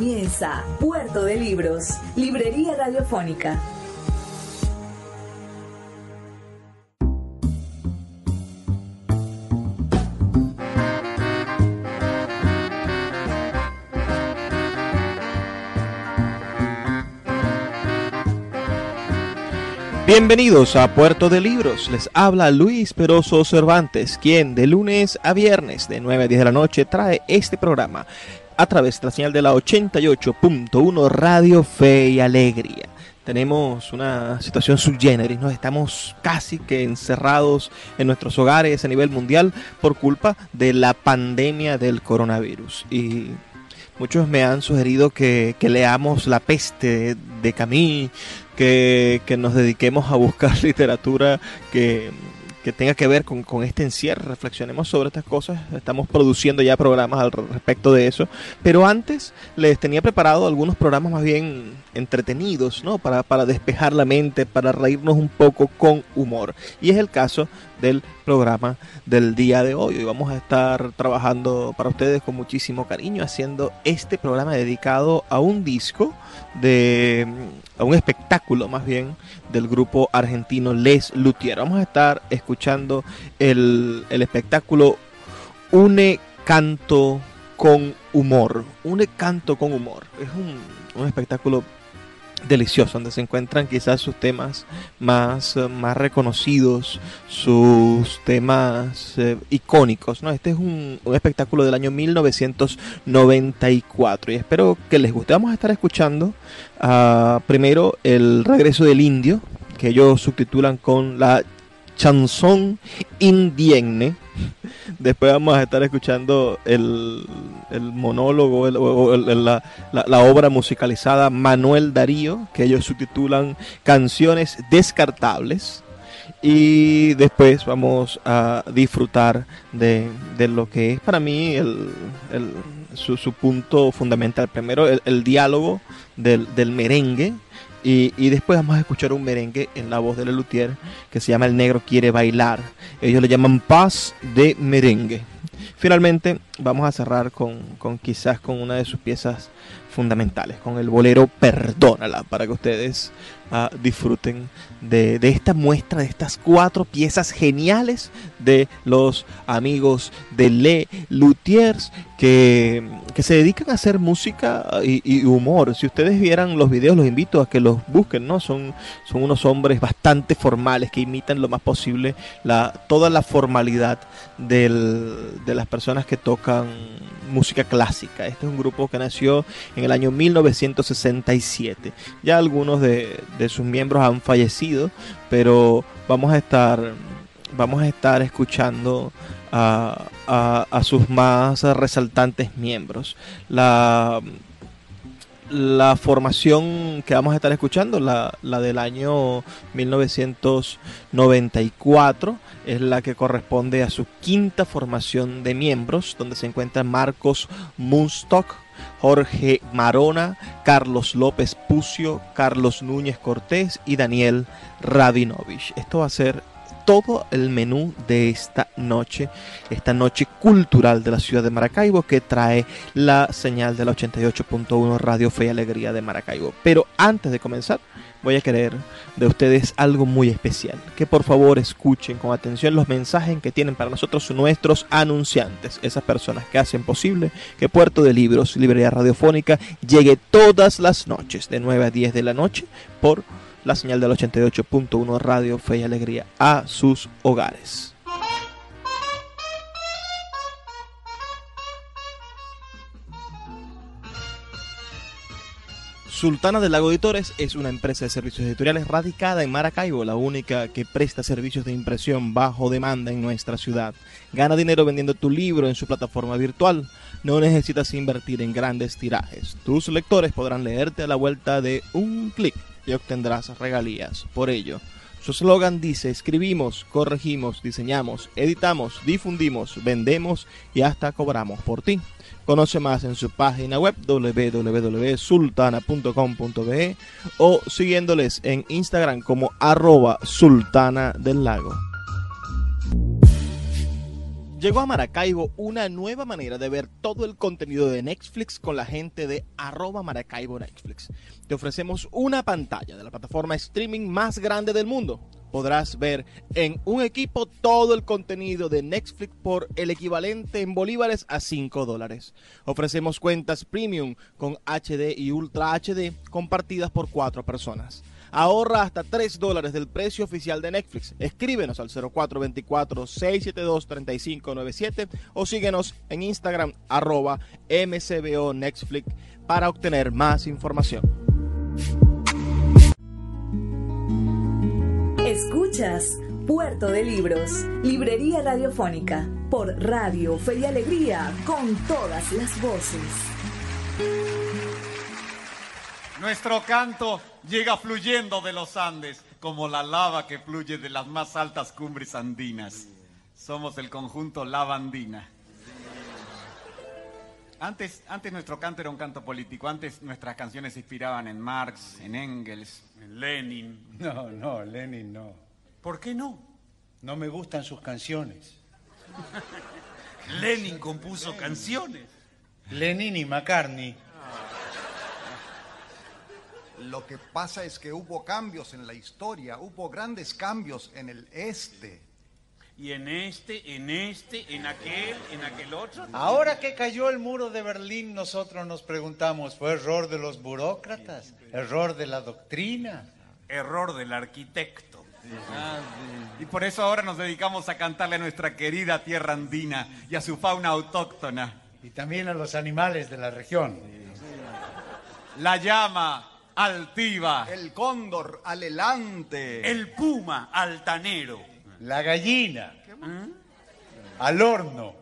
Comienza Puerto de Libros, Librería Radiofónica. Bienvenidos a Puerto de Libros. Les habla Luis Peroso Cervantes, quien de lunes a viernes de 9 a 10 de la noche trae este programa a través de la señal de la 88.1 Radio Fe y Alegría. Tenemos una situación subgéneris, ¿no? Estamos casi que encerrados en nuestros hogares a nivel mundial por culpa de la pandemia del coronavirus. Y muchos me han sugerido que, leamos La peste de Camille, que nos dediquemos a buscar literatura que que tenga que ver con, con, este encierro, reflexionemos sobre estas cosas, estamos produciendo ya programas al respecto de eso, pero antes les tenía preparado algunos programas más bien entretenidos, ¿no? Para, para despejar la mente, para reírnos un poco con humor. Y es el caso del programa del día de hoy. Hoy vamos a estar trabajando para ustedes con muchísimo cariño, haciendo este programa dedicado a un disco de a un espectáculo más bien del grupo argentino Les Luthier. Vamos a estar escuchando el, el espectáculo Une Canto con Humor. Une Canto con Humor. Es un, un espectáculo delicioso, donde se encuentran quizás sus temas más, más reconocidos, sus temas eh, icónicos. ¿no? Este es un, un, espectáculo del año 1994 y espero que les guste. Vamos a estar escuchando uh, primero el regreso del indio, que ellos subtitulan con la chanson indienne. Después vamos a estar escuchando el, el monólogo, la, la, obra musicalizada Manuel Darío, que ellos subtitulan Canciones Descartables. Y después vamos a disfrutar de, de lo que es para mí el, su, su, punto fundamental. Primero, el, diálogo del, del merengue, y, y, después vamos a escuchar un merengue en la voz de Lelutier que se llama El Negro Quiere Bailar. Ellos le llaman Paz de Merengue. Finalmente vamos a cerrar con, con quizás con una de sus piezas fundamentales, con el bolero Perdónala, para que ustedes uh, disfruten de, de, esta muestra, de estas cuatro piezas geniales de los amigos de Le Luthiers que, que se dedican a hacer música y, y, humor. Si ustedes vieran los videos, los invito a que los busquen, ¿no? Son, son unos hombres bastante formales que imitan lo más posible la, toda la formalidad del, de las personas que tocan música clásica. Este es un grupo que nació en el año 1967. Ya algunos de, de sus miembros han fallecido, pero vamos a estar vamos a estar escuchando a, a, a sus más resaltantes miembros. La, la formación que vamos a estar escuchando, la, la, del año 1994, es la que corresponde a su quinta formación de miembros, donde se encuentran Marcos Munstock, Jorge Marona, Carlos López Pucio, Carlos Núñez Cortés y Daniel Rabinovich. Esto va a ser todo el menú de esta noche, esta noche cultural de la ciudad de Maracaibo que trae la señal de la 88.1 Radio Fe y Alegría de Maracaibo. Pero antes de comenzar, voy a querer de ustedes algo muy especial. Que por favor escuchen con atención los mensajes que tienen para nosotros nuestros anunciantes, esas personas que hacen posible que Puerto de Libros, Librería Radiofónica, llegue todas las noches de 9 a 10 de la noche por la señal del 88.1 Radio Fe y Alegría a sus hogares. Sultana del Lago Editores es una empresa de servicios editoriales radicada en Maracaibo, la única que presta servicios de impresión bajo demanda en nuestra ciudad. Gana dinero vendiendo tu libro en su plataforma virtual. No necesitas invertir en grandes tirajes. Tus lectores podrán leerte a la vuelta de un clic y obtendrás regalías. Por ello, su eslogan dice, escribimos, corregimos, diseñamos, editamos, difundimos, vendemos y hasta cobramos por ti. Conoce más en su página web www.sultana.com.be o siguiéndoles en Instagram como arroba sultana del lago. Llegó a Maracaibo una nueva manera de ver todo el contenido de Netflix con la gente de arroba Maracaibo Netflix. Te ofrecemos una pantalla de la plataforma streaming más grande del mundo podrás ver en un equipo todo el contenido de Netflix por el equivalente en bolívares a 5 dólares. Ofrecemos cuentas premium con HD y Ultra HD compartidas por 4 personas. Ahorra hasta 3 dólares del precio oficial de Netflix. Escríbenos al 0424-672-3597 o síguenos en Instagram arroba mcbo Netflix para obtener más información. Escuchas Puerto de Libros, Librería Radiofónica, por Radio Fe y Alegría, con todas las voces. Nuestro canto llega fluyendo de los Andes, como la lava que fluye de las más altas cumbres andinas. Somos el conjunto Lava Andina. Antes, antes nuestro canto era un canto político, antes nuestras canciones se inspiraban en Marx, en Engels, en Lenin. No, no, Lenin no. ¿Por qué no? No me gustan sus canciones. Lenin compuso canciones. Lenin y McCartney. Lo que pasa es que hubo cambios en la historia, hubo grandes cambios en el este y en este, en este, en aquel, en aquel otro. Ahora que cayó el muro de Berlín, nosotros nos preguntamos, ¿fue error de los burócratas? ¿Error de la doctrina? Error del arquitecto. Y por eso ahora nos dedicamos a cantarle a nuestra querida tierra andina y a su fauna autóctona. Y también a los animales de la región. La llama altiva. El cóndor alelante. El puma altanero la gallina. Al horno.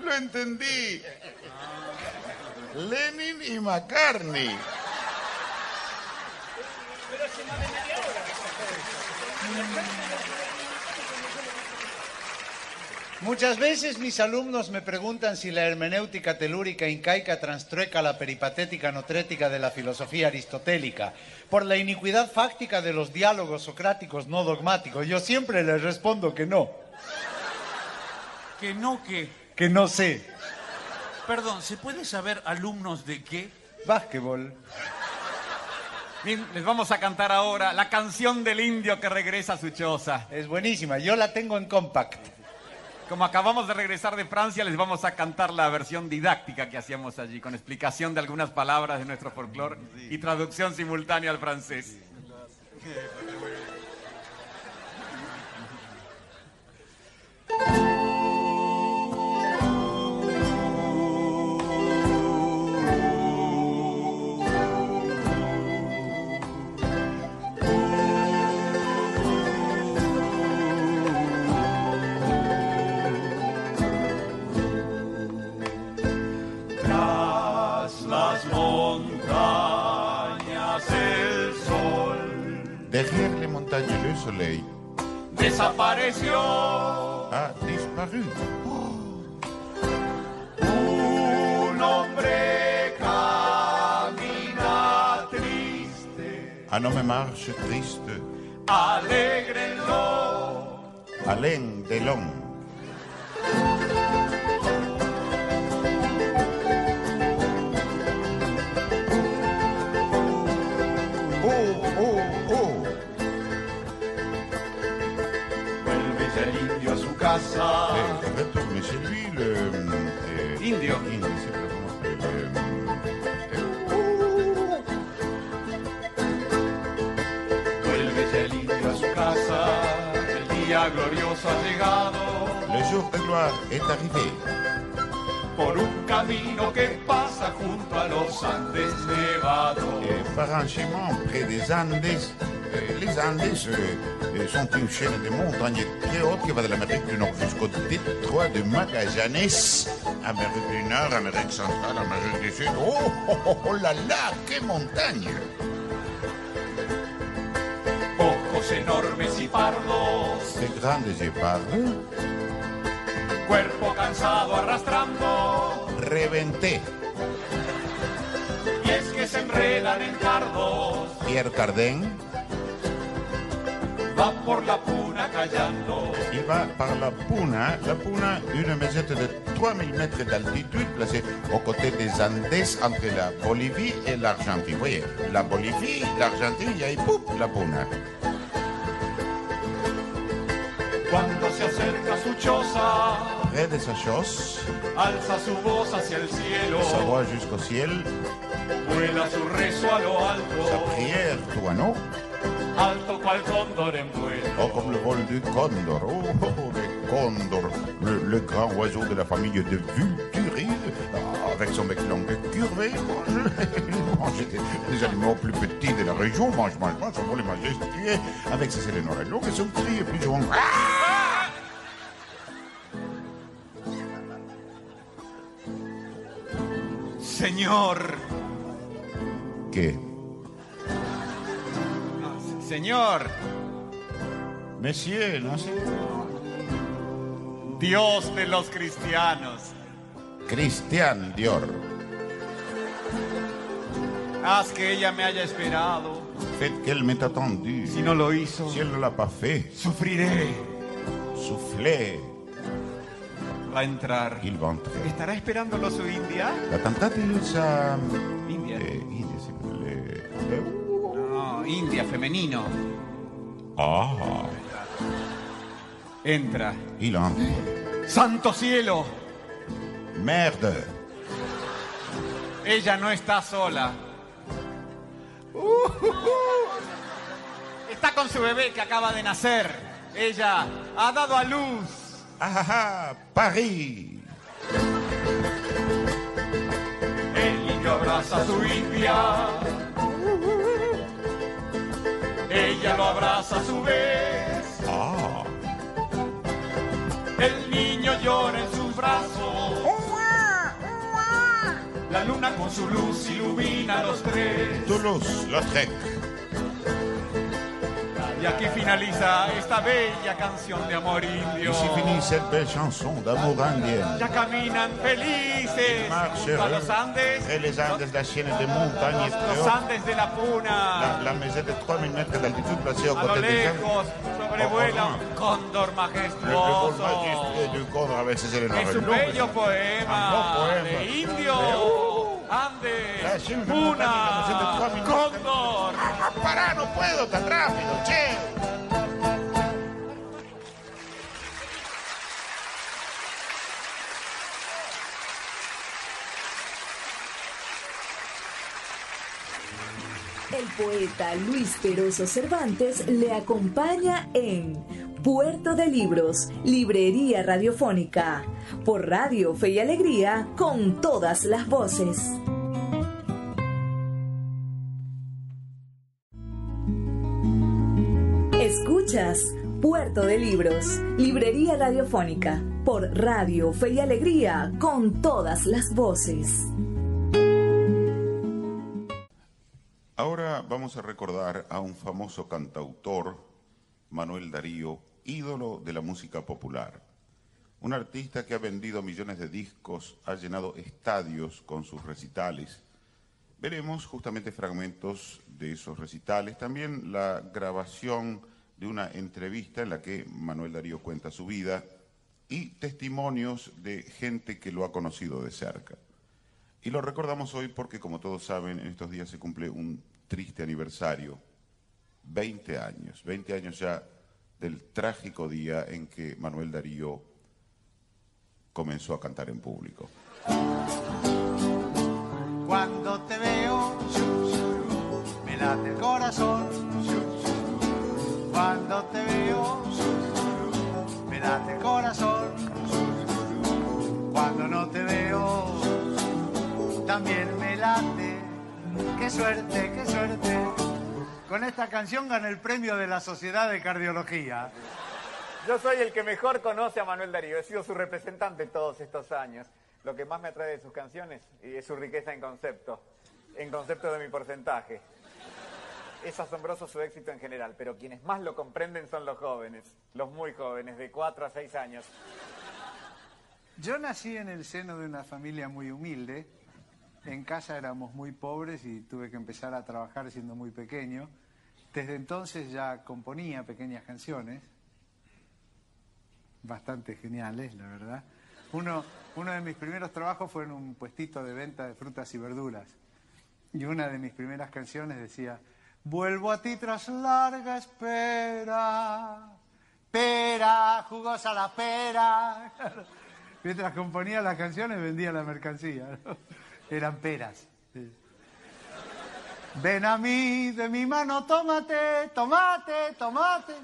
Lo entendí. Lenin y McCartney. Muchas veces mis alumnos me preguntan si la hermenéutica telúrica incaica transtrueca la peripatética notrética de la filosofía aristotélica por la iniquidad fáctica de los diálogos socráticos no dogmáticos. Yo siempre les respondo que no. ¿Que no qué? Que no sé. Perdón, ¿se puede saber alumnos de qué? Básquetbol. Bien, les vamos a cantar ahora la canción del indio que regresa a su choza. Es buenísima, yo la tengo en compact. Como acabamos de regresar de Francia, les vamos a cantar la versión didáctica que hacíamos allí, con explicación de algunas palabras de nuestro folclore y traducción simultánea al francés. Desapareció. Ha disparu. Un hombre camina triste. Ah, no me marche triste. Alégrenlo. Alén de eh, indio. Indio, sí, pero ¿cómo Vuelve el indio a su casa, el día glorioso ha llegado. Le jour de gloire est arrivé. por un camino que pasa junto a los Andes nevados. Et franchement, près des Andes, euh, les Andes euh, sont une chaîne de montagnes très hautes qui va de l'Amérique du Nord jusqu'au détroit de Magallanes, Amérique du Nord, Amérique centrale, Amérique du Sud. Oh, oh, oh, oh là là, quelle montagne Ojos enormes y pardos, Ces grandes épaves, cuerpo cansado arrastrando, Reventé, y es que se enredan en cardos, Pierre Cardin, va por la puna callando. il va par la Puna, la Puna, une mesette de 3000 mètres d'altitude placée aux côtés des Andes entre la Bolivie et l'Argentine. Vous voyez, la Bolivie, l'Argentine, y ahí, ¡pup! la Puna. Cuando se acerca a su choza, Près de sa chose, alza su voz hacia el cielo, sa voix jusqu'au ciel, vuela su rezo a lo sa prière tourneau, alto cual cóndor en vuelo. oh, comme le vol du condor, oh, oh, oh, le condor, le, le grand oiseau de la famille de Vulturides, ah, avec son bec long et curvé, mange, mange des, des animaux plus petits de la région, mange, mange, mange, son vol est majestueux, avec ses longues et son cri est plus souvent... Señor, ¿Qué? Señor, Monsieur, no sé. Dios de los cristianos, Christian Dior. haz que ella me haya esperado. Faites qu'elle m'ait attendu. Si no lo hizo, Si elle ne l'a pas fait, sufriré. Va a entrar. il va entrer. ¿Estará esperándolo su India? La sa... Eh, India, India femenino. Ah, Entra. il. Santo cielo, Merde. ella no está sola. Está con su bebé que acaba de nacer. Ella ha dado a luz. Ah, Paris. El niño abraza a su India. Ella lo abraza a su vez. Ah, El niño llora en sus brazos. La luna con su luz ilumina a los tres. Toulouse-Lautrec. Y aquí finaliza esta bella canción de amor indio. Ici finit cette belle chanson d'amour indien. Ya caminan felices junto a los Andes. Et les Andes, la chaîne de montagnes Los, très los. Andes de la La, Puna. la maison de 3000 mètres d'altitude placée aux A lo côtés des Andes. lejos sobrevuela un cóndor Le, le vol majestuoso. majestueux du condor avec ses ailes Es un bello Un beau poema poema. de indio. La Andes, 3000 cóndor. Ah, Pará, no puedo tan rápido, che. El poeta Luis Peroso Cervantes le acompaña en Puerto de Libros, Librería Radiofónica, por Radio Fe y Alegría, con todas las voces. Escuchas Puerto de Libros, Librería Radiofónica, por Radio Fe y Alegría, con todas las voces. Ahora vamos a recordar a un famoso cantautor, Manuel Darío, ídolo de la música popular. Un artista que ha vendido millones de discos, ha llenado estadios con sus recitales. Veremos justamente fragmentos de esos recitales, también la grabación de una entrevista en la que Manuel Darío cuenta su vida y testimonios de gente que lo ha conocido de cerca. Y lo recordamos hoy porque, como todos saben, en estos días se cumple un triste aniversario. 20 años, 20 años ya del trágico día en que Manuel Darío comenzó a cantar en público. Cuando te veo, me late el corazón. Cuando te veo, me late el corazón. Cuando no te veo, también me late. Qué suerte, qué suerte. Con esta canción gané el premio de la Sociedad de Cardiología. Yo soy el que mejor conoce a Manuel Darío. He sido su representante todos estos años. Lo que más me atrae de sus canciones es su riqueza en concepto, en concepto de mi porcentaje. Es asombroso su éxito en general, pero quienes más lo comprenden son los jóvenes, los muy jóvenes, de 4 a 6 años. Yo nací en el seno de una familia muy humilde. En casa éramos muy pobres y tuve que empezar a trabajar siendo muy pequeño. Desde entonces ya componía pequeñas canciones, bastante geniales, la verdad. Uno, de mis primeros trabajos fue en un puestito de venta de frutas y verduras. Y una de mis primeras canciones decía, vuelvo a ti tras larga espera, pera, jugosa la pera. Mientras componía las canciones vendía la mercancía. Eran peras. sí. Ven a mí, de mi mano, tómate, tomate, tomate.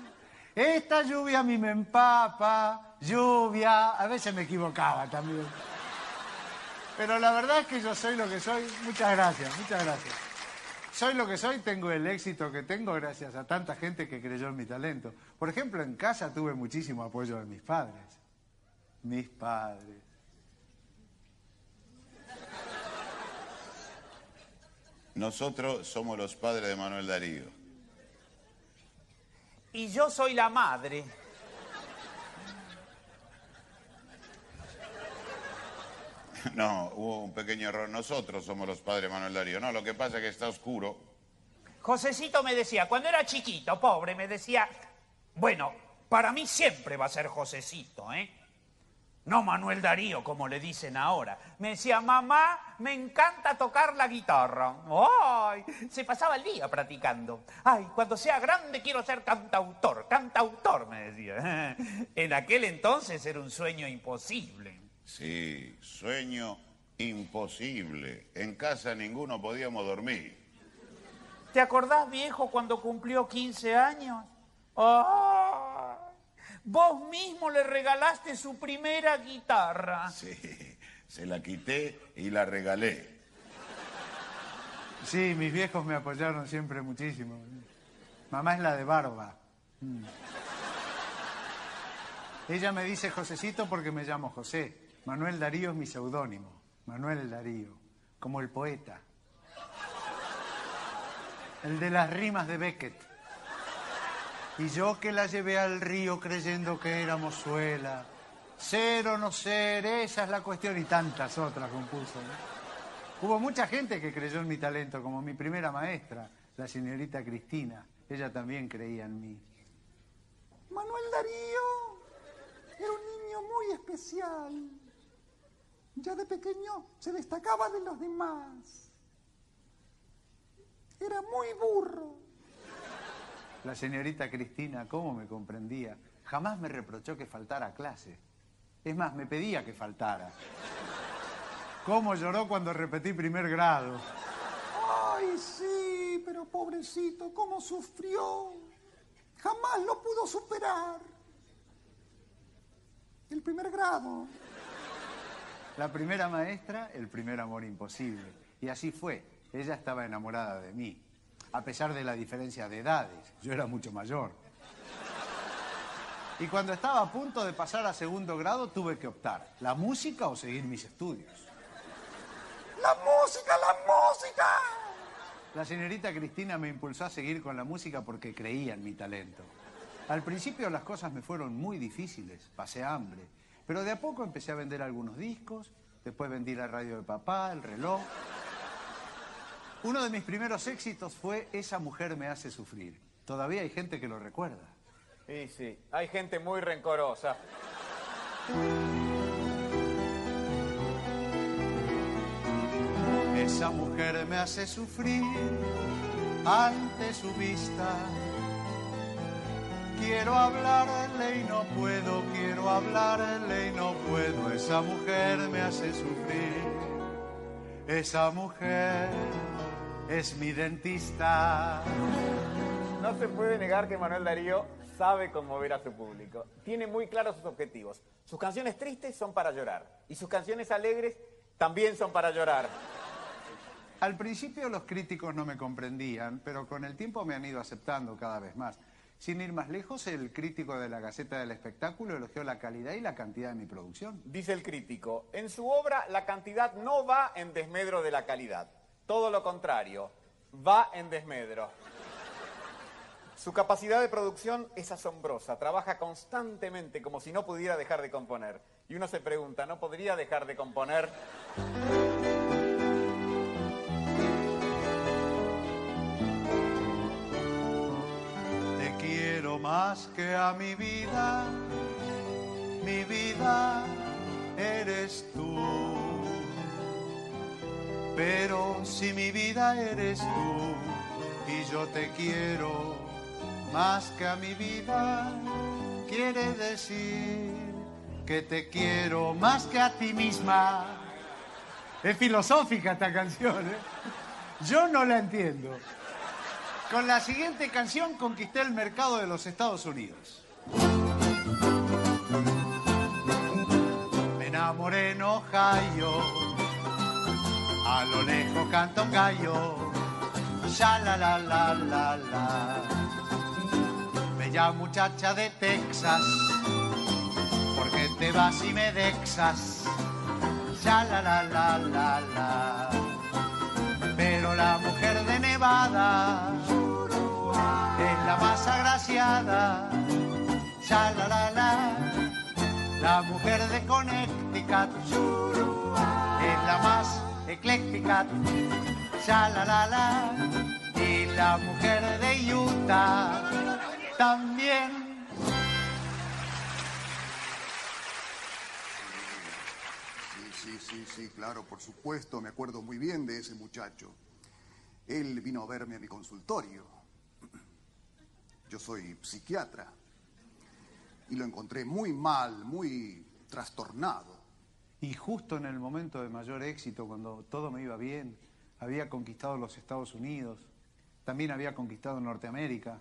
Esta lluvia a mí me empapa, lluvia. A veces me equivocaba también. Pero la verdad es que yo soy lo que soy. Muchas gracias, muchas gracias. Soy lo que soy, tengo el éxito que tengo gracias a tanta gente que creyó en mi talento. Por ejemplo, en casa tuve muchísimo apoyo de mis padres. Mis padres. Nosotros somos los padres de Manuel Darío. Y yo soy la madre. No, hubo un pequeño error. Nosotros somos los padres de Manuel Darío. No, lo que pasa es que está oscuro. Josecito me decía, cuando era chiquito, pobre, me decía, bueno, para mí siempre va a ser Josecito, ¿eh? No Manuel Darío, como le dicen ahora. Me decía, mamá, me encanta tocar la guitarra. ¡Ay! Se pasaba el día practicando. ¡Ay! Cuando sea grande quiero ser cantautor, cantautor, me decía. En aquel entonces era un sueño imposible. Sí, sueño imposible. En casa ninguno podíamos dormir. ¿Te acordás, viejo, cuando cumplió 15 años? ¡Ay! Vos mismo le regalaste su primera guitarra. Sí, se la quité y la regalé. Sí, mis viejos me apoyaron siempre muchísimo. Mamá es la de barba. Mm. Ella me dice Josecito porque me llamo José. Manuel Darío es mi seudónimo. Manuel Darío, como el poeta. El de las rimas de Beckett. Y yo que la llevé al río creyendo que era mozuela. Ser o no ser, esa es la cuestión y tantas otras compuso. Hubo mucha gente que creyó en mi talento, como mi primera maestra, la señorita Cristina. Ella también creía en mí. Manuel Darío era un niño muy especial. Ya de pequeño se destacaba de los demás. Era muy burro. La señorita Cristina, ¿cómo me comprendía? Jamás me reprochó que faltara clase. Es más, me pedía que faltara. ¿Cómo lloró cuando repetí primer grado? Ay, sí, pero pobrecito, cómo sufrió. Jamás lo pudo superar. El primer grado. La primera maestra, el primer amor imposible. Y así fue. Ella estaba enamorada de mí. A pesar de la diferencia de edades. Yo era mucho mayor. Y cuando estaba a punto de pasar a segundo grado, tuve que optar. ¿La música o seguir mis estudios? ¡La música, la música! La señorita Cristina me impulsó a seguir con la música porque creía en mi talento. Al principio las cosas me fueron muy difíciles, pasé hambre, pero de a poco empecé a vender algunos discos, después vendí la radio de papá, el reloj. Uno de mis primeros éxitos fue Esa mujer me hace sufrir. Todavía hay gente que lo recuerda. Sí, sí, hay gente muy rencorosa. Esa mujer me hace sufrir ante su vista. Quiero hablarle y no puedo, quiero hablarle y no puedo. Esa mujer me hace sufrir. Esa mujer es mi dentista. No se puede negar que Manuel Darío sabe conmover a su público. Tiene muy claros sus objetivos. Sus canciones tristes son para llorar y sus canciones alegres también son para llorar. Al principio los críticos no me comprendían, pero con el tiempo me han ido aceptando cada vez más. Sin ir más lejos, el crítico de la Gaceta del Espectáculo elogió la calidad y la cantidad de mi producción. Dice el crítico, en su obra la cantidad no va en desmedro de la calidad. Todo lo contrario, va en desmedro. Su capacidad de producción es asombrosa, trabaja constantemente como si no pudiera dejar de componer. Y uno se pregunta, ¿no podría dejar de componer? Te quiero más que a mi vida, mi vida eres tú. Pero si mi vida eres tú y yo te quiero más que a mi vida, quiere decir que te quiero más que a ti misma. Es filosófica esta canción, ¿eh? Yo no la entiendo. Con la siguiente canción conquisté el mercado de los Estados Unidos. Me enamoré en Ohio, lo lejos canta un gallo, ya la la la la la. Bella muchacha de Texas, ¿por qué te vas y me dexas? Ya la la la la la. Pero la mujer de Nevada es la más agraciada. Ya la la la. La mujer de Connecticut es la más ecléctica. Ya la la la. Y la mujer de Utah también. Sí, sí, sí, sí, claro, por supuesto, me acuerdo muy bien de ese muchacho. Él vino a verme a mi consultorio. Yo soy psiquiatra. Y lo encontré muy mal, muy trastornado. Y justo en el momento de mayor éxito, cuando todo me iba bien, había conquistado los Estados Unidos, también había conquistado Norteamérica.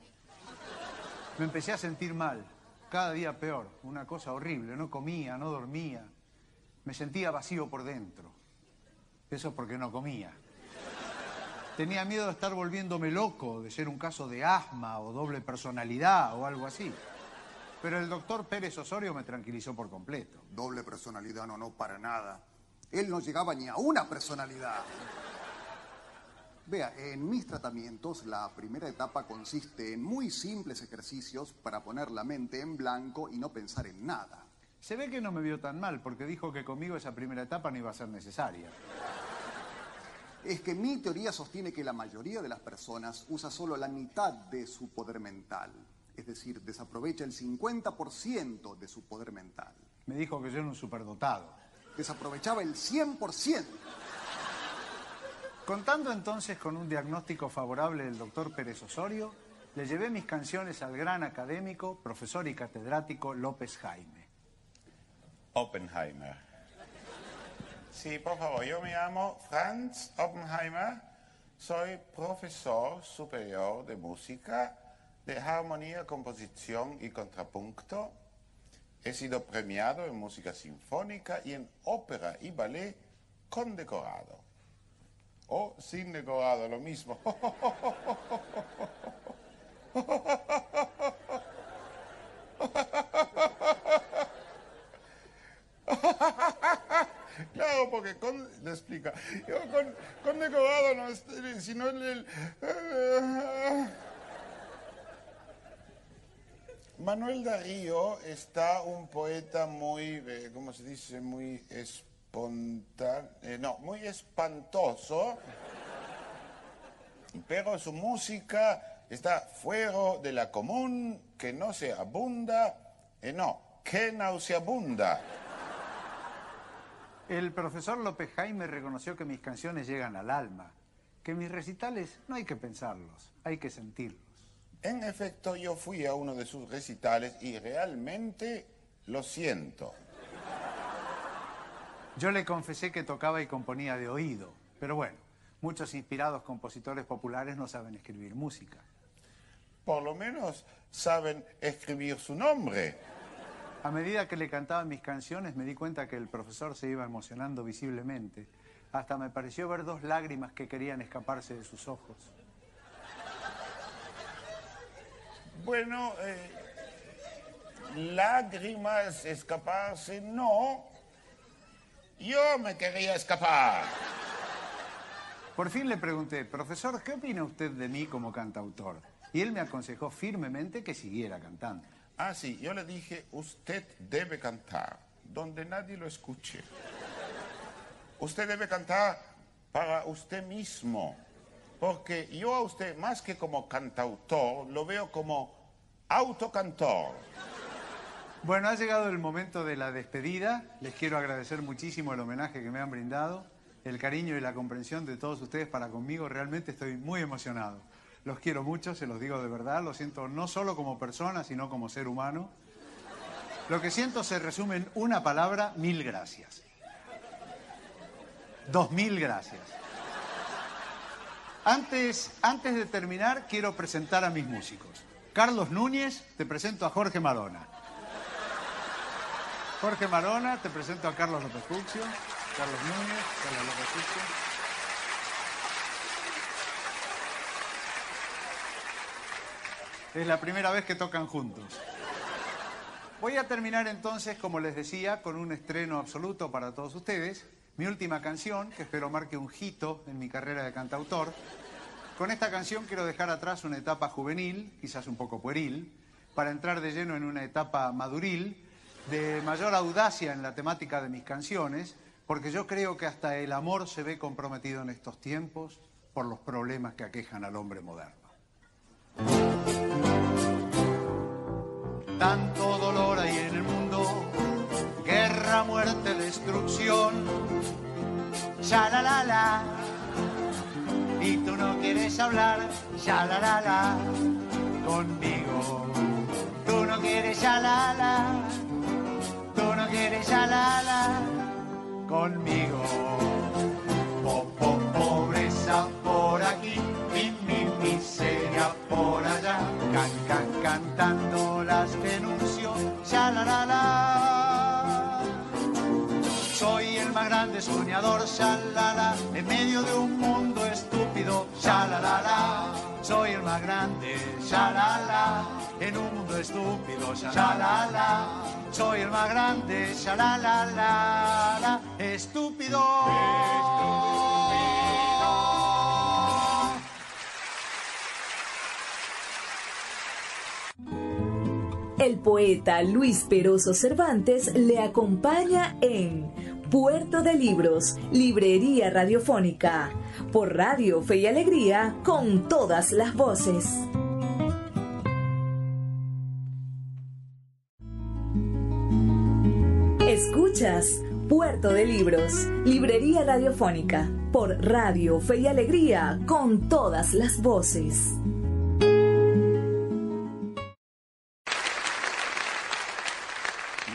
Me empecé a sentir mal, cada día peor, una cosa horrible, no comía, no dormía, me sentía vacío por dentro. Eso porque no comía. Tenía miedo de estar volviéndome loco, de ser un caso de asma o doble personalidad o algo así. Pero el doctor Pérez Osorio me tranquilizó por completo. Doble personalidad, no, no, para nada. Él no llegaba ni a una personalidad. Vea, en mis tratamientos la primera etapa consiste en muy simples ejercicios para poner la mente en blanco y no pensar en nada. Se ve que no me vio tan mal porque dijo que conmigo esa primera etapa no iba a ser necesaria. Es que mi teoría sostiene que la mayoría de las personas usa solo la mitad de su poder mental. Es decir, desaprovecha el 50% de su poder mental. Me dijo que yo era un superdotado. Desaprovechaba el 100%. Contando entonces con un diagnóstico favorable del doctor Pérez Osorio, le llevé mis canciones al gran académico, profesor y catedrático López Jaime. Oppenheimer. Sí, por favor, yo me llamo Franz Oppenheimer, soy profesor superior de música, de armonía, composición y contrapunto. He sido premiado en música sinfónica y en ópera y ballet condecorado. O sin decorado, lo mismo. Claro, porque con, le explica, con, con decorado no es, sino el, el- Manuel Darío está un poeta muy, eh, ¿cómo se dice? Muy espontáneo, no, muy espantoso, pero su música está fuera de la común, que no se abunda, eh, no, que nauseabunda. El profesor López Jaime reconoció que mis canciones llegan al alma, que mis recitales no hay que pensarlos, hay que sentirlos. En efecto, yo fui a uno de sus recitales y realmente lo siento. Yo le confesé que tocaba y componía de oído, pero bueno, muchos inspirados compositores populares no saben escribir música. Por lo menos saben escribir su nombre. A medida que le cantaba mis canciones me di cuenta que el profesor se iba emocionando visiblemente. Hasta me pareció ver dos lágrimas que querían escaparse de sus ojos. Bueno, eh, lágrimas, escaparse, no. Yo me quería escapar. Por fin le pregunté, profesor, ¿qué opina usted de mí como cantautor? Y él me aconsejó firmemente que siguiera cantando. Ah, sí, yo le dije, usted debe cantar donde nadie lo escuche. Usted debe cantar para usted mismo, porque yo a usted, más que como cantautor, lo veo como autocantor. Bueno, ha llegado el momento de la despedida. Les quiero agradecer muchísimo el homenaje que me han brindado, el cariño y la comprensión de todos ustedes para conmigo. Realmente estoy muy emocionado. Los quiero mucho, se los digo de verdad. Lo siento no solo como persona, sino como ser humano. Lo que siento se resume en una palabra, mil gracias. Dos mil gracias. Antes, antes de terminar, quiero presentar a mis músicos. Carlos Núñez, te presento a Jorge Marona. Jorge Marona, te presento a Carlos López Fuccio. Carlos Núñez, Carlos López Fuccio. Es la primera vez que tocan juntos. Voy a terminar entonces, como les decía, con un estreno absoluto para todos ustedes. Mi última canción, que espero marque un hito en mi carrera de cantautor. Con esta canción quiero dejar atrás una etapa juvenil, quizás un poco pueril, para entrar de lleno en una etapa maduril, de mayor audacia en la temática de mis canciones, porque yo creo que hasta el amor se ve comprometido en estos tiempos por los problemas que aquejan al hombre moderno. Tanto dolor hay en el mundo, guerra, muerte, destrucción. Ya la la la. Y tú no quieres hablar, ya la la la, conmigo. Tú no quieres ya la la, tú no quieres ya la la, conmigo. Po, po, pobreza por aquí, mi, mi miseria por allá, can, can, cantando las denuncio, ya la la la. Grande soñador, shalala, en medio de un mundo estúpido, shalala. Soy el más grande, shalala, en un mundo estúpido, shalala. Soy el más grande, shalala, estúpido. El poeta Luis Peroso Cervantes le acompaña en Puerto de Libros, Librería Radiofónica, por Radio Fe y Alegría, con todas las voces. Escuchas Puerto de Libros, Librería Radiofónica, por Radio Fe y Alegría, con todas las voces.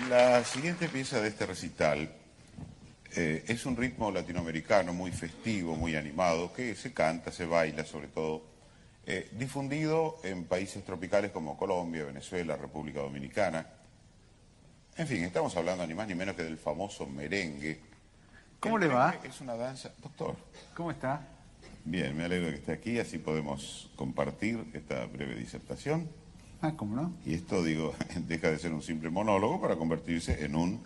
La siguiente pieza de este recital eh, es un ritmo latinoamericano muy festivo, muy animado, que se canta, se baila sobre todo, eh, difundido en países tropicales como Colombia, Venezuela, República Dominicana. En fin, estamos hablando ni más ni menos que del famoso merengue. ¿Cómo El le va? Es una danza. Doctor. ¿Cómo está? Bien, me alegro que esté aquí, así podemos compartir esta breve disertación. Ah, ¿cómo no? Y esto, digo, deja de ser un simple monólogo para convertirse en un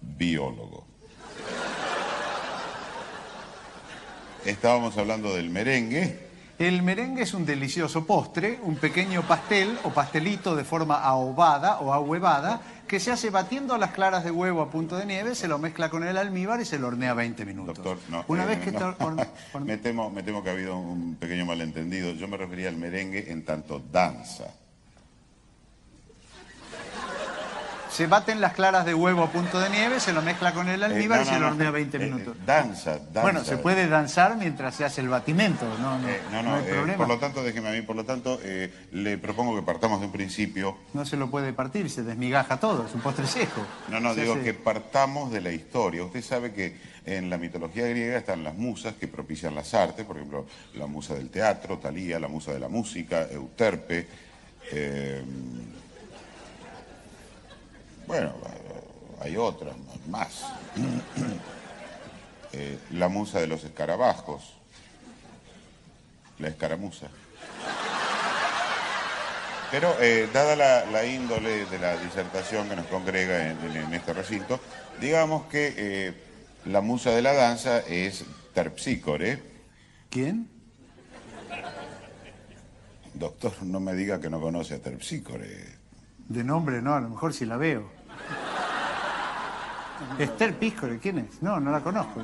biólogo. Estábamos hablando del merengue. El merengue es un delicioso postre, un pequeño pastel o pastelito de forma ahobada o ahuevada que se hace batiendo las claras de huevo a punto de nieve, se lo mezcla con el almíbar y se lo hornea 20 minutos. Doctor, no. Una eh, vez que no. me, temo, me temo que ha habido un pequeño malentendido. Yo me refería al merengue en tanto danza. Se baten las claras de huevo a punto de nieve, se lo mezcla con el Eh, almíbar no, y se no, lo hornea 20 Eh, eh, minutos. danza, danza. Bueno, se puede danzar mientras se hace el batimento, no, no, Eh, no, hay eh, problema. por lo tanto, déjeme a mí, por lo tanto, eh, le propongo que partamos de un principio. No se lo puede partir, se desmigaja todo, es un postre seco. No, no, Se digo hace- que partamos de la historia. Usted sabe que en la mitología griega están las musas que propician las artes, por ejemplo, la musa del teatro, Talía, la musa de la música, Euterpe. Bueno, hay otras más. Eh, la musa de los escarabajos. La escaramuza. Pero, eh, dada la, la índole de la disertación que nos congrega en, este recinto, digamos que eh, la musa de la danza es Terpsícore. ¿Quién? Doctor, no me diga que no conoce a Terpsícore. De nombre no, a lo mejor si la veo. Esther Píscore, ¿quién es? No, no la conozco.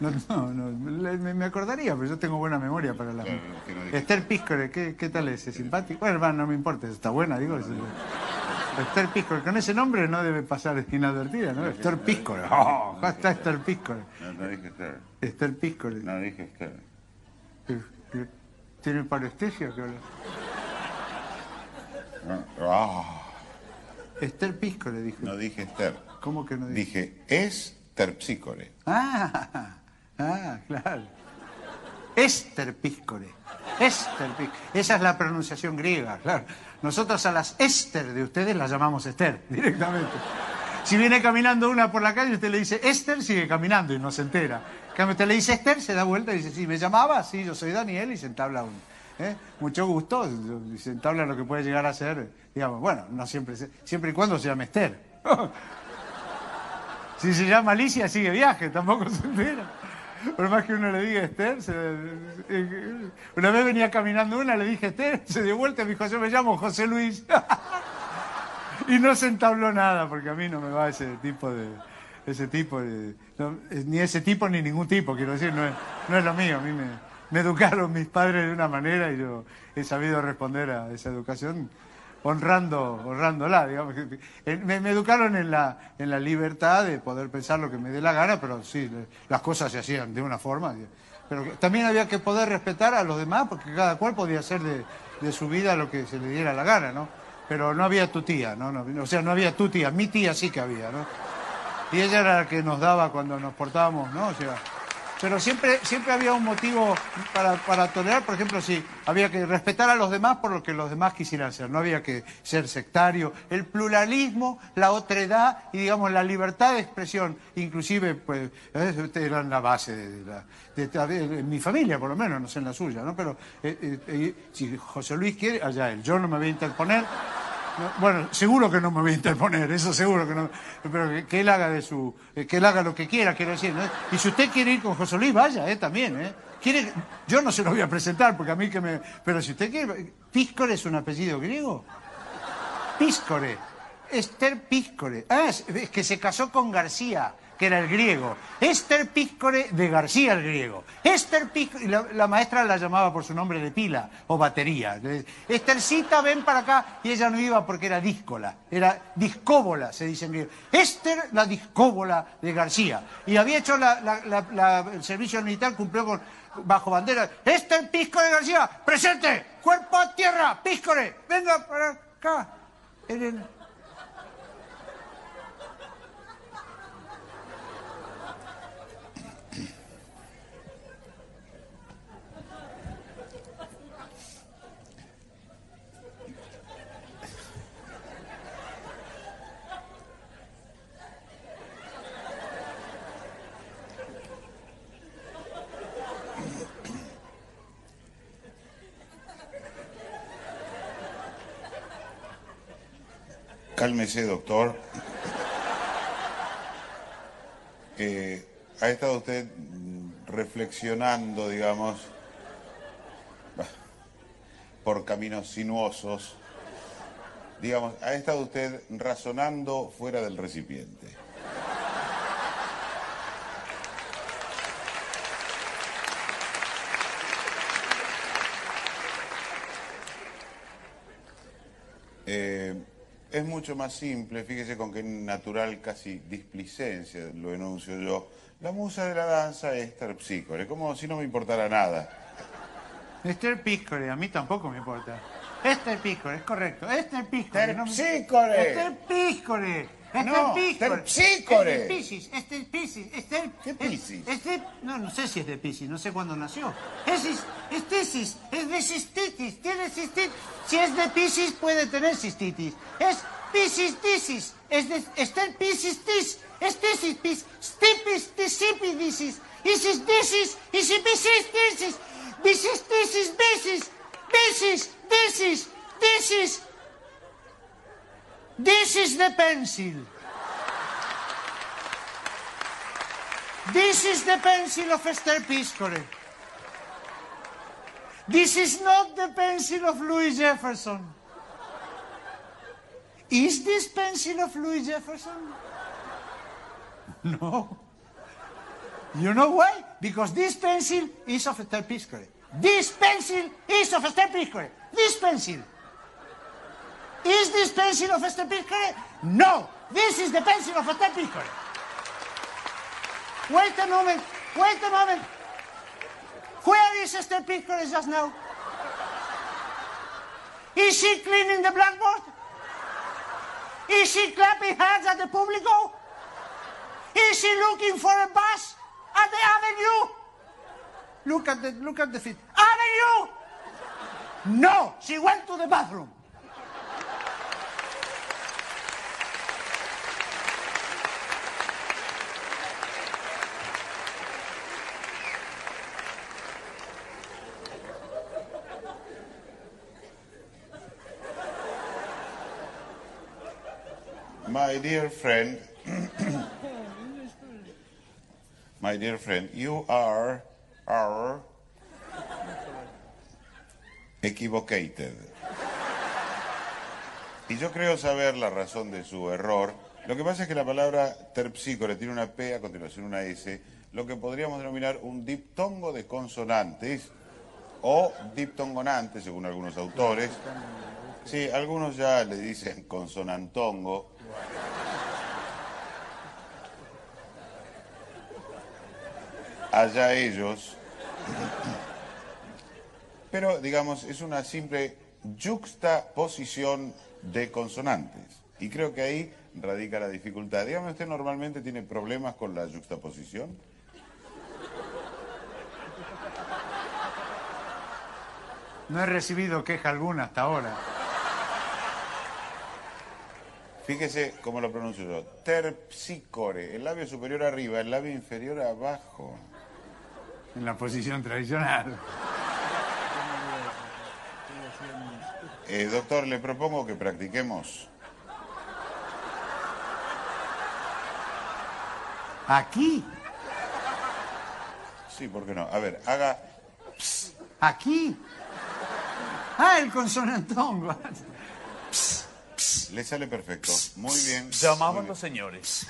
No, no, no, me, acordaría, pero yo tengo buena memoria para la... Claro, no. Esther Píscore, ¿qué, qué tal es? ¿Es simpático? Bueno, hermano, no me importa, está buena, digo. es- Esther Píscore, con ese nombre no debe pasar inadvertida, ¿no? Esther Píscore. Oh, ¿cómo está Esther Píscore? No, no dije Esther. Esther Píscore. No dije Esther. Eh, eh, ¿Tiene parestesia? que habla? No, ah, Esther Píscore, dije. no dije Esther. ¿Cómo que no dije? Dije es Terpsícore. Ah, ah, claro. Esther Píscore. Esther Píscore. Esa es la pronunciación griega, claro. Nosotros a las Esther de ustedes las llamamos Esther, directamente. Si viene caminando una por la calle usted le dice Esther, sigue caminando y no se entera. En cambio, usted le dice Esther, se da vuelta y dice, sí, me llamaba, sí, yo soy Daniel y se entabla un... ¿eh? Mucho gusto, se entabla lo que puede llegar a ser, digamos, bueno, no siempre, siempre y cuando se llame Esther. Si se llama Alicia, sigue viaje, tampoco se entera. Por más que uno le diga Esther, eh, una vez venía caminando una, le dije Esther, se dio vuelta y me dijo, yo me llamo José Luis. y no se entabló nada, porque a mí no me va ese tipo de... Ese tipo eh, ni ese tipo ni ningún tipo, quiero decir, no es, no es lo mío. A mí me, me educaron mis padres de una manera y yo he sabido responder a esa educación honrando, honrándola, digamos. Me, me educaron en la, en la libertad de poder pensar lo que me dé la gana, pero sí, las cosas se hacían de una forma. Pero también había que poder respetar a los demás, porque cada cual podía hacer de, de su vida lo que se le diera la gana, ¿no? Pero no había tu tía, ¿no? No- o sea, no había tu tía, mi tía sí que había, ¿no? Y ella era la que nos daba cuando nos portábamos, ¿no? O pero siempre, siempre había un motivo para, para tolerar, por ejemplo, si había que respetar a los demás por lo que los demás quisieran ser, no había que ser sectario. El pluralismo, la otredad y, digamos, la libertad de expresión, inclusive, pues, eh, eran la base de, la, de, mi familia, por lo menos, no sé en la suya, ¿no? Pero eh, eh, si José Luis quiere, allá él, yo no me voy a interponer. No, Bueno, seguro que no me voy a interponer, eso seguro que no. Pero que, él haga de su, eh, que él haga lo que quiera, quiero decir. ¿no? Y si usted quiere ir con José Luis, vaya, eh, también, ¿eh? Quiere, yo no se lo voy a presentar porque a mí que me. Pero si usted quiere, Píscore es un apellido griego. Píscore, Esther Píscore. Ah, es que se casó con García, que era el griego. Esther Píscore de García el griego. Esther Píscore, y la, la maestra la llamaba por su nombre de pila o batería. Esthercita, ven para acá. Y ella no iba porque era díscola, era discóbola, se dice en griego. Esther, la discóbola de García. Y había hecho el servicio militar, cumplió bajo bandera. Esther Píscore García, presente, cuerpo a tierra, Píscore, venga para acá. En Cálmese, doctor. Ha estado usted reflexionando, digamos, por caminos sinuosos. Digamos, ha estado usted razonando fuera del recipiente. Eh, es mucho más simple, fíjese con qué natural casi displicencia lo enuncio yo. La musa de la danza es terpsícore, como si no me importara nada. Esther Píscore, a mí tampoco me importa. Esther Píscore, es correcto. Esther Píscore. no me- Terpsícore. Esther No, Píscore. terpsícore. Es de Piscis, Esther Piscis. Esther... ¿Qué es- Piscis? No, no sé si es de Piscis, no sé cuándo nació. Es, cis- es cistitis, es de cistitis, tiene cistitis. Si es de Piscis puede tener cistitis. Es Piscis, tisis. Es de, estel piscis, tis. Estisis, pis. Stipis, tisipi, disis. Isis, disis. Isi, bisis, disis. Bisis, disis, bisis. Bisis, disis, disis. This is the pencil. This is the pencil of Esther Piscore. This is not the pencil of Louis Jefferson. Is this pencil of Louis Jefferson? No. You know why? Because this pencil is of Esther Piscore. This pencil is of Esther Piscore. This pencil. Is this pencil of Esther Piscore? No. This is the pencil of Esther Piscore. Wait a moment. Wait a moment. Where is Esther Piscore just now? Is she cleaning the blackboard? Is she clapping hands at the público? Is she looking for a bus at the avenue? Look at the look at the feet. Avenue! No, she went to the bathroom. My dear friend, my dear friend, you are, are equivocated. Y yo creo saber la razón de su error. Lo que pasa es que la palabra terpsícore tiene una P a continuación una S, lo que podríamos denominar un diptongo de consonantes o diptongonante, según algunos autores. Sí, algunos ya le dicen consonantongo. Allá ellos. Pero, digamos, es una simple juxtaposición de consonantes. Y creo que ahí radica la dificultad. Dígame, ¿usted normalmente tiene problemas con la juxtaposición? No he recibido queja alguna hasta ahora. Fíjese cómo lo pronuncio yo. Terpsícore. El labio superior arriba, el labio inferior abajo. En la posición tradicional. Eh, doctor, le propongo que practiquemos. ¿Aquí? Sí, ¿por qué no? A ver, haga... ¿Aquí? Ah, el consonantongo. Le sale perfecto. Muy bien. Llamaban los señores.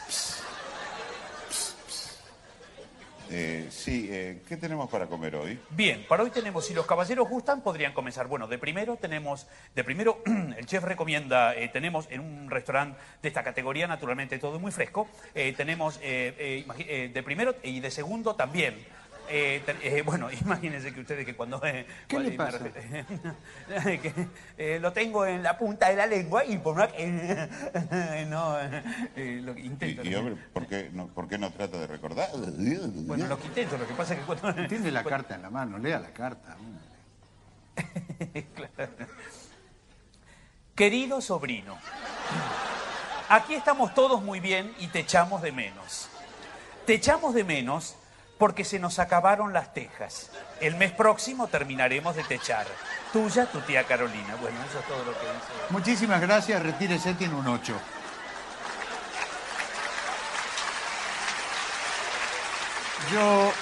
Eh, sí, eh, ¿qué tenemos para comer hoy? Bien, para hoy tenemos, si los caballeros gustan, podrían comenzar. Bueno, de primero tenemos, de primero el chef recomienda, eh, tenemos en un restaurante de esta categoría, naturalmente todo muy fresco, eh, tenemos eh, eh, de primero y de segundo también. Eh, eh, bueno, imagínense que ustedes que cuando... eh, ¿Qué le pasa? refiero- que, eh, lo tengo en la punta de la lengua y por más que... no, eh, lo intento. Y, y, hombre, ¿por qué, no, ¿por qué no trata de recordar? Bueno, lo que intento, lo que pasa es que cuando... Tiene la carta en la mano, lea la carta. Querido sobrino, aquí estamos todos muy bien y te echamos de menos. Te echamos de menos porque se nos acabaron las tejas. El mes próximo terminaremos de techar. Tuya, tu tía Carolina. Bueno, eso es todo lo que dice. Muchísimas gracias, retírese, tiene un 8. Yo,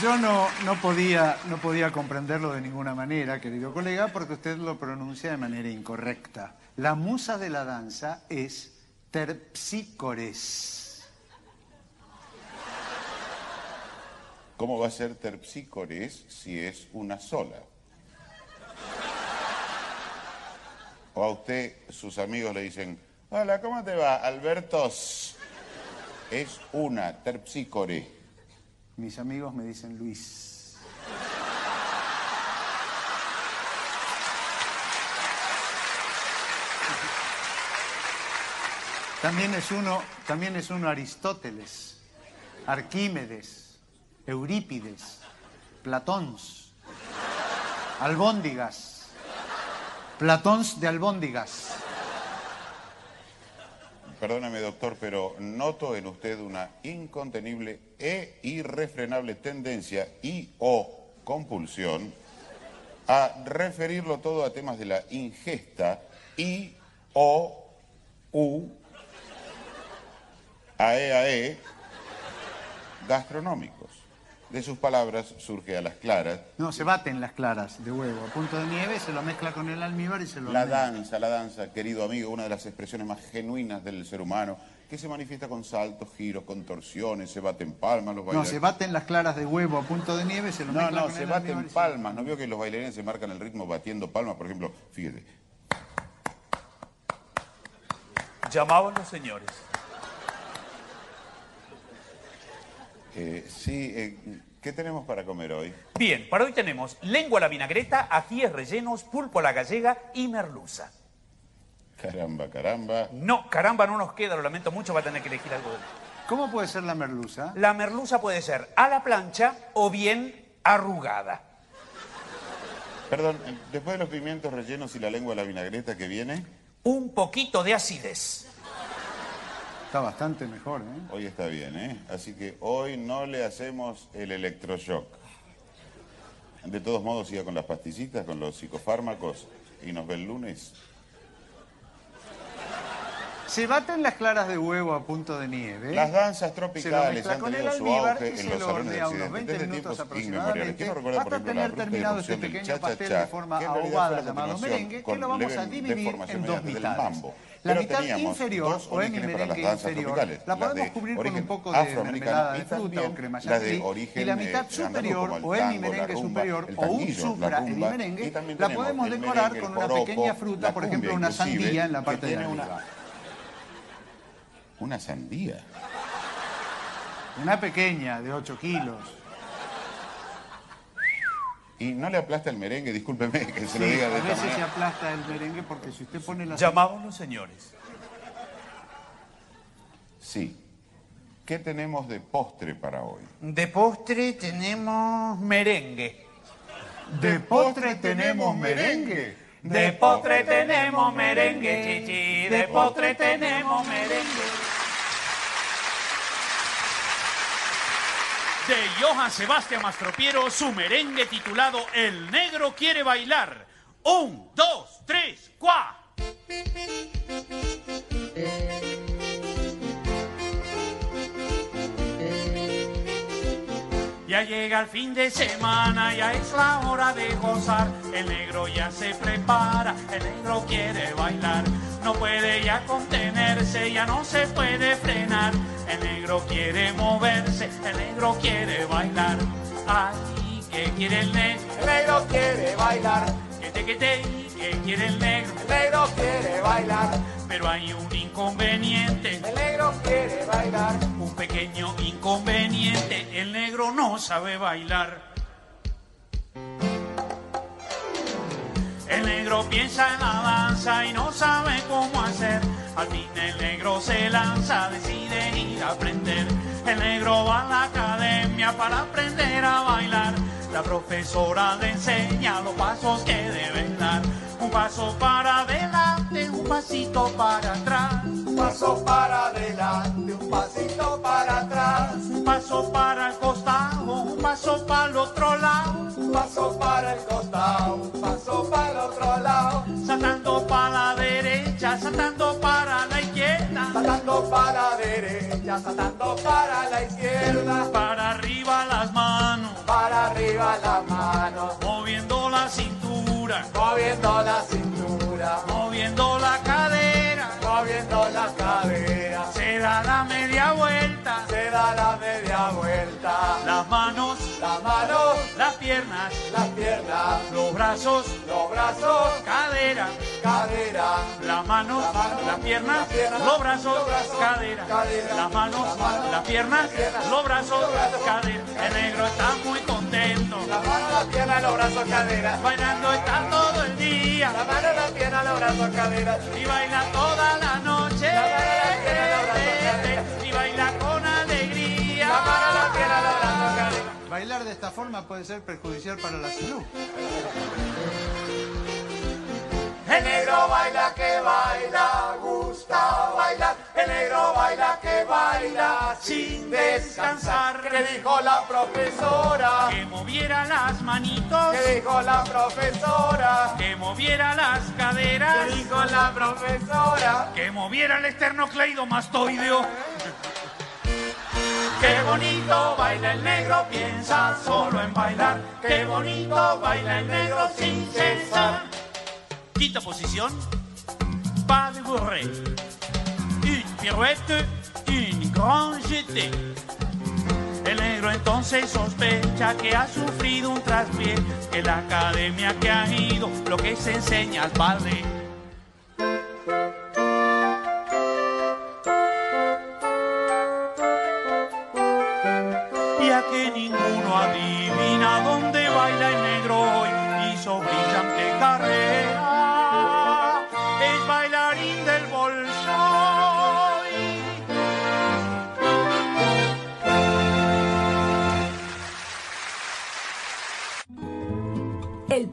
yo no, no, podía, no podía comprenderlo de ninguna manera, querido colega, porque usted lo pronuncia de manera incorrecta. La musa de la danza es terpsícores. ¿Cómo va a ser terpsícores si es una sola? O a usted, sus amigos le dicen, hola, ¿cómo te va, Albertos? Es una terpsícore. Mis amigos me dicen Luis. También es uno, también es uno Aristóteles, Arquímedes, Eurípides, Platóns, Albóndigas, Platóns de Albóndigas. Perdóneme, doctor, pero noto en usted una incontenible e irrefrenable tendencia y o compulsión a referirlo todo a temas de la ingesta y o u ae ae gastronómicos. De sus palabras surge a las claras No, se baten las claras de huevo a punto de nieve, se lo mezcla con el almíbar y se lo La danza, la danza, querido amigo, una de las expresiones más genuinas del ser humano, que se manifiesta con saltos, giros, contorsiones, se baten palmas, los No, bailarines... se baten las claras de huevo a punto de nieve, se lo No, mezcla no, con se el baten almíbar y se- palmas. ¿No vio que los bailarines se marcan el ritmo batiendo palmas? Por ejemplo, fíjate. Llamaban los señores. Eh, sí, eh, ¿qué tenemos para comer hoy? Bien, para hoy tenemos lengua a la vinagreta, ajíes rellenos, pulpo a la gallega y merluza. Caramba, caramba. No, caramba, no nos queda, lo lamento mucho, va a tener que elegir algo. ¿Cómo puede ser la merluza? La merluza puede ser a la plancha o bien arrugada. Perdón, eh, después de los pimientos rellenos y la lengua de la vinagreta que viene, Un poquito de acidez. Está bastante mejor, ¿eh? hoy está bien, ¿eh? Así que hoy no le hacemos el electroshock. De todos modos, siga con las pastillitas, con los psicofármacos y nos ve el lunes. Se baten las claras de huevo a punto de nieve. Las danzas Se lo tropicales han con el tenido su almíbar auge y en se los lo salones de Occidente 20 desde minutos tiempos inmemoriales. aproximadamente ¿Quién no recuerda, hasta tener terminado este pequeño pastel de forma en ahogada llamado merengue que lo vamos a dividir en dos mitades. La mitad inferior o las hemi-merengue danzas inferior la podemos de cubrir con un poco de mermelada de fruta o crema chantilly y la mitad eh, andaluz, superior el o hemi-merengue la rumba, superior el o un rumba, y hemi-merengue también la podemos el decorar merengue, con el una pequeña fruta, por ejemplo una sandía en la parte de arriba. Una sandía. Una pequeña de 8 kilos. Y no le aplasta el merengue, discúlpeme que se lo Sí, diga de a esta veces se aplasta el merengue porque si usted pone la Llamaban los señores. Sí. ¿Qué tenemos de postre para hoy? De postre tenemos merengue. De postre tenemos merengue. De postre tenemos merengue, chichi. De postre tenemos merengue. De Johann Sebastián Mastropiero, su merengue titulado El negro quiere bailar. Un, dos, tres, cuá. Ya llega el fin de semana, ya es la hora de gozar. El negro ya se prepara, el negro quiere bailar. No puede ya contenerse, ya no se puede frenar. El negro quiere moverse, el negro quiere bailar. Ay, que quiere el negro, El negro quiere bailar, que te que te, que quiere el negro. el negro quiere bailar, Pero hay un inconveniente, el negro quiere bailar. un pequeño inconveniente. El negro no sabe bailar. El negro piensa en la danza y no sabe cómo hacer. Al fin el negro se lanza, decide ir a aprender. El negro va a la academia para aprender a bailar. La profesora le enseña los pasos que deben dar. Un paso para adelante, un pasito para atrás. Un paso para adelante, un pasito para atrás, Un paso para el costado, un paso para el otro lado. un paso para el costado, un paso para el otro lado, Saltando para la derecha, saltando para la izquierda. saltando para la derecha, saltando para la izquierda, Para arriba las manos, para arriba las manos, moviendo la cintura, moviendo la cintura, moviendo la cadera. moviendo la cadera, Se da la media vuelta, se da la media vuelta, las manos, las manos, las piernas, las piernas, los brazos, los brazos, cadera. cadera, Las manos, Las manos, las piernas, las piernas, los brazos, los brazos, cadera. cadera. Las manos, Las manos, las piernas, las piernas, los brazos, los brazos, cadera. El negro está muy contento. la mano, la pierna, los brazos, cadera, Bailando está todo el día la mano, la pierna, los brazos, cadera, y baila toda la noche. La mano, esta forma puede ser perjudicial para la salud. El negro baila que baila, gusta bailar. El negro baila, que baila sin descansar. ¿Qué dijo la profesora? Que moviera las manitos. ¿Qué dijo la profesora? Que moviera las caderas. ¿Qué dijo la profesora? Que moviera el esternocleidomastoideo. Qué bonito baila el negro, piensa solo en bailar. Qué bonito baila el negro sin cesar. Quinta posición. Pas de bourrée. Une pirouette, une grand jeté. El negro entonces sospecha que ha sufrido un traspié, que la academia que ha ido lo que se enseña al ballet.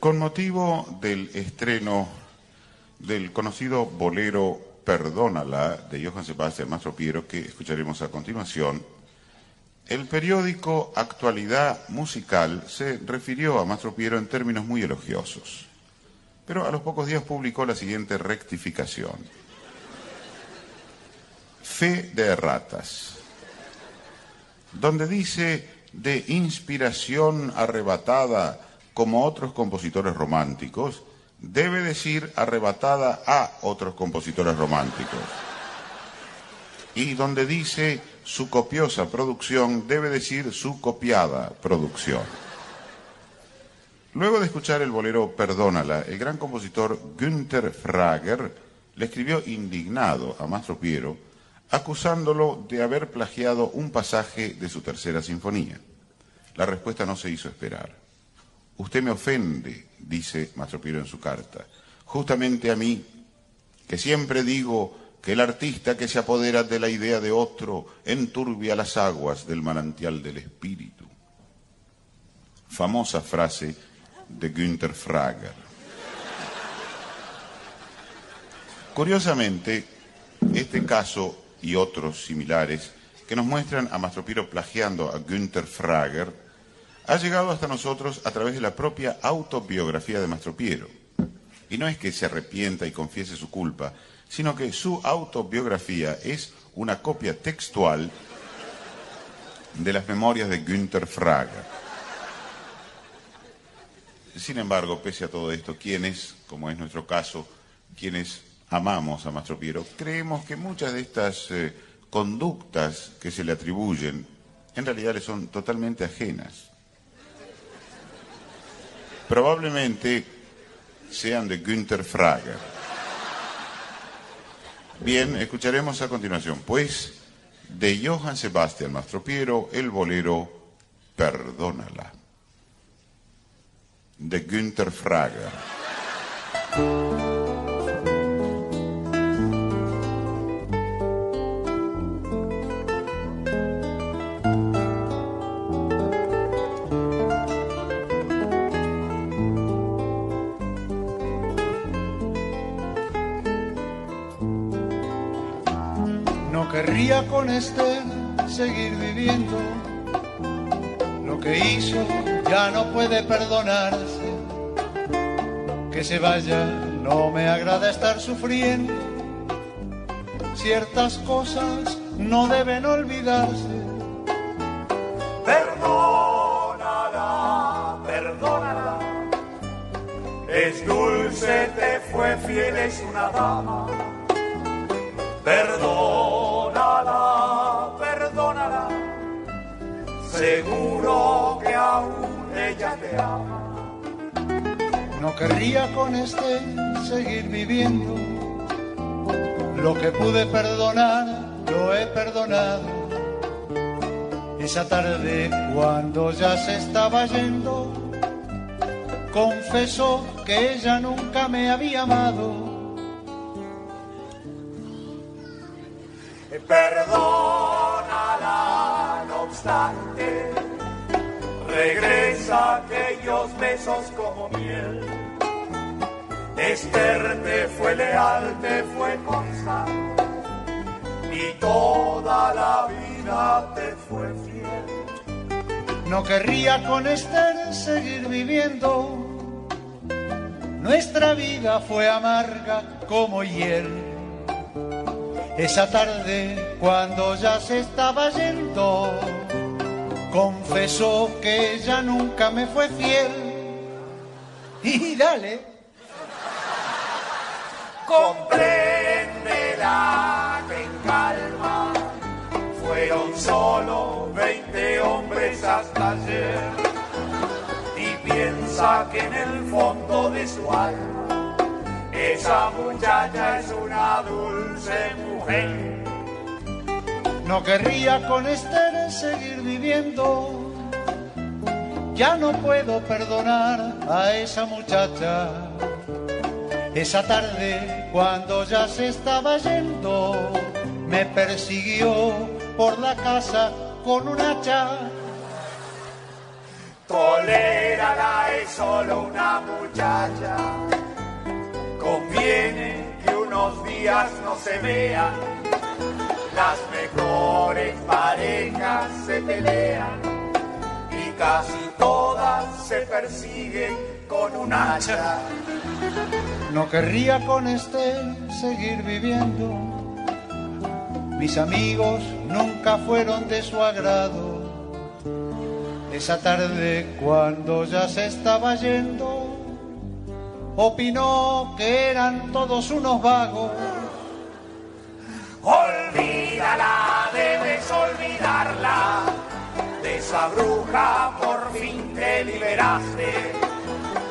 Con motivo del estreno del conocido bolero Perdónala de Johann Sebastian Mastro Piero, que escucharemos a continuación, el periódico Actualidad Musical se refirió a Mastro Piero en términos muy elogiosos, pero a los pocos días publicó la siguiente rectificación. Fe de erratas, donde dice de inspiración arrebatada como otros compositores románticos, debe decir arrebatada a otros compositores románticos. Y donde dice su copiosa producción, debe decir su copiada producción. Luego de escuchar el bolero Perdónala, el gran compositor Günther Frager le escribió indignado a Mastro Piero, acusándolo de haber plagiado un pasaje de su tercera sinfonía. La respuesta no se hizo esperar. Usted me ofende, dice Mastro Piero en su carta, justamente a mí, que siempre digo que el artista que se apodera de la idea de otro enturbia las aguas del manantial del espíritu. Famosa frase de Günther Frager. Curiosamente, este caso y otros similares que nos muestran a Mastro Piero plagiando a Günther Frager ha llegado hasta nosotros a través de la propia autobiografía de Mastro Piero. Y no es que se arrepienta y confiese su culpa, sino que su autobiografía es una copia textual de las memorias de Günther Frager. Sin embargo, pese a todo esto, quienes, como es nuestro caso, quienes amamos a Mastro Piero, creemos que muchas de estas eh, conductas que se le atribuyen en realidad le son totalmente ajenas. Probablemente sean de Günther Frager. Bien, escucharemos a continuación, pues, de Johann Sebastian Mastropiero, el bolero Perdónala, de Günther Frager. Con Esther seguir viviendo. Lo que hizo ya no puede perdonarse. Que se vaya, no me agrada estar sufriendo. Ciertas cosas no deben olvidarse. Perdónala, perdónala. Es dulce, te fue fiel, es una dama. Perdónala, Seguro que aún ella te ama. No querría con Esther seguir viviendo. Lo que pude perdonar, lo he perdonado. Esa tarde, cuando ya se estaba yendo, confesó que ella nunca me había amado. Perdónala, regresa aquellos besos como miel. Esther te fue leal, te fue constante, y toda la vida te fue fiel. No querría con Esther seguir viviendo. Nuestra vida fue amarga como hiel. Esa tarde, cuando ya se estaba yendo, confesó que ella nunca me fue fiel. Y dale. Compréndela en calma, fueron solo 20 hombres hasta ayer. Y piensa que en el fondo de su alma, esa muchacha es una dulce mujer. No querría con Esther seguir viviendo. Ya no puedo perdonar a esa muchacha. Esa tarde, cuando ya se estaba yendo, me persiguió por la casa con un hacha. Tolérala, es solo una muchacha. Conviene que unos días no se vean. Las mejores parejas se pelean y casi todas se persiguen con un hacha. No querría con Esther seguir viviendo. Mis amigos nunca fueron de su agrado. Esa tarde, cuando ya se estaba yendo, opinó que eran todos unos vagos. Debes olvidarla. De esa bruja por fin te liberaste.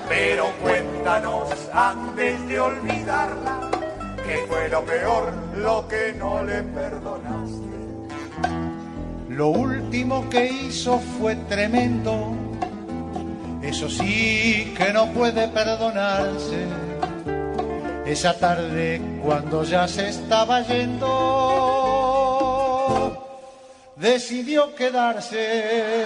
Pero cuéntanos antes de olvidarla, que fue lo peor, lo que no le perdonaste. Lo último que hizo fue tremendo. Eso sí que no puede perdonarse. Esa tarde, cuando ya se estaba yendo, decidió quedarse.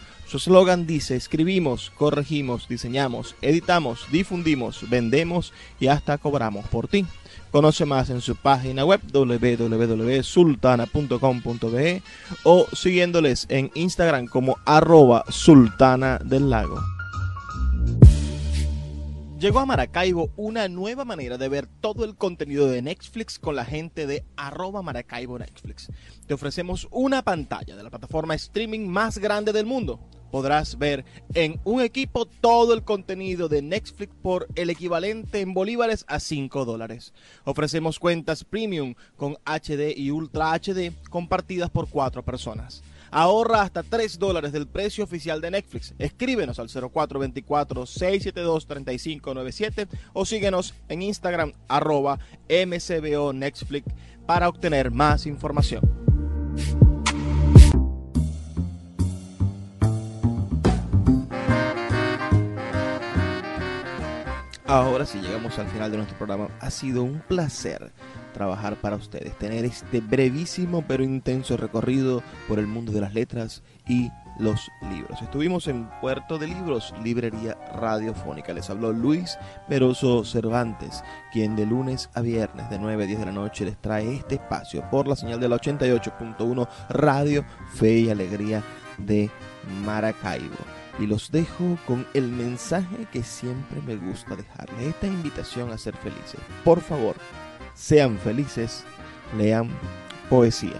su eslogan dice, escribimos, corregimos, diseñamos, editamos, difundimos, vendemos y hasta cobramos por ti. Conoce más en su página web www.sultana.com.be o siguiéndoles en Instagram como arroba sultana del lago. Llegó a Maracaibo una nueva manera de ver todo el contenido de Netflix con la gente de arroba Maracaibo Netflix. Te ofrecemos una pantalla de la plataforma streaming más grande del mundo. Podrás ver en un equipo todo el contenido de Netflix por el equivalente en bolívares a 5 dólares. Ofrecemos cuentas premium con HD y Ultra HD compartidas por 4 personas. Ahorra hasta 3 dólares del precio oficial de Netflix. Escríbenos al 0424-672-3597 o síguenos en Instagram arroba mcbo Netflix para obtener más información. Ahora sí llegamos al final de nuestro programa. Ha sido un placer trabajar para ustedes, tener este brevísimo pero intenso recorrido por el mundo de las letras y los libros. Estuvimos en Puerto de Libros, Librería Radiofónica. Les habló Luis Peroso Cervantes, quien de lunes a viernes de 9 a 10 de la noche les trae este espacio por la señal de la 88.1 Radio Fe y Alegría de Maracaibo. Y los dejo con el mensaje que siempre me gusta dejarles, esta invitación a ser felices. Por favor, sean felices, lean poesía.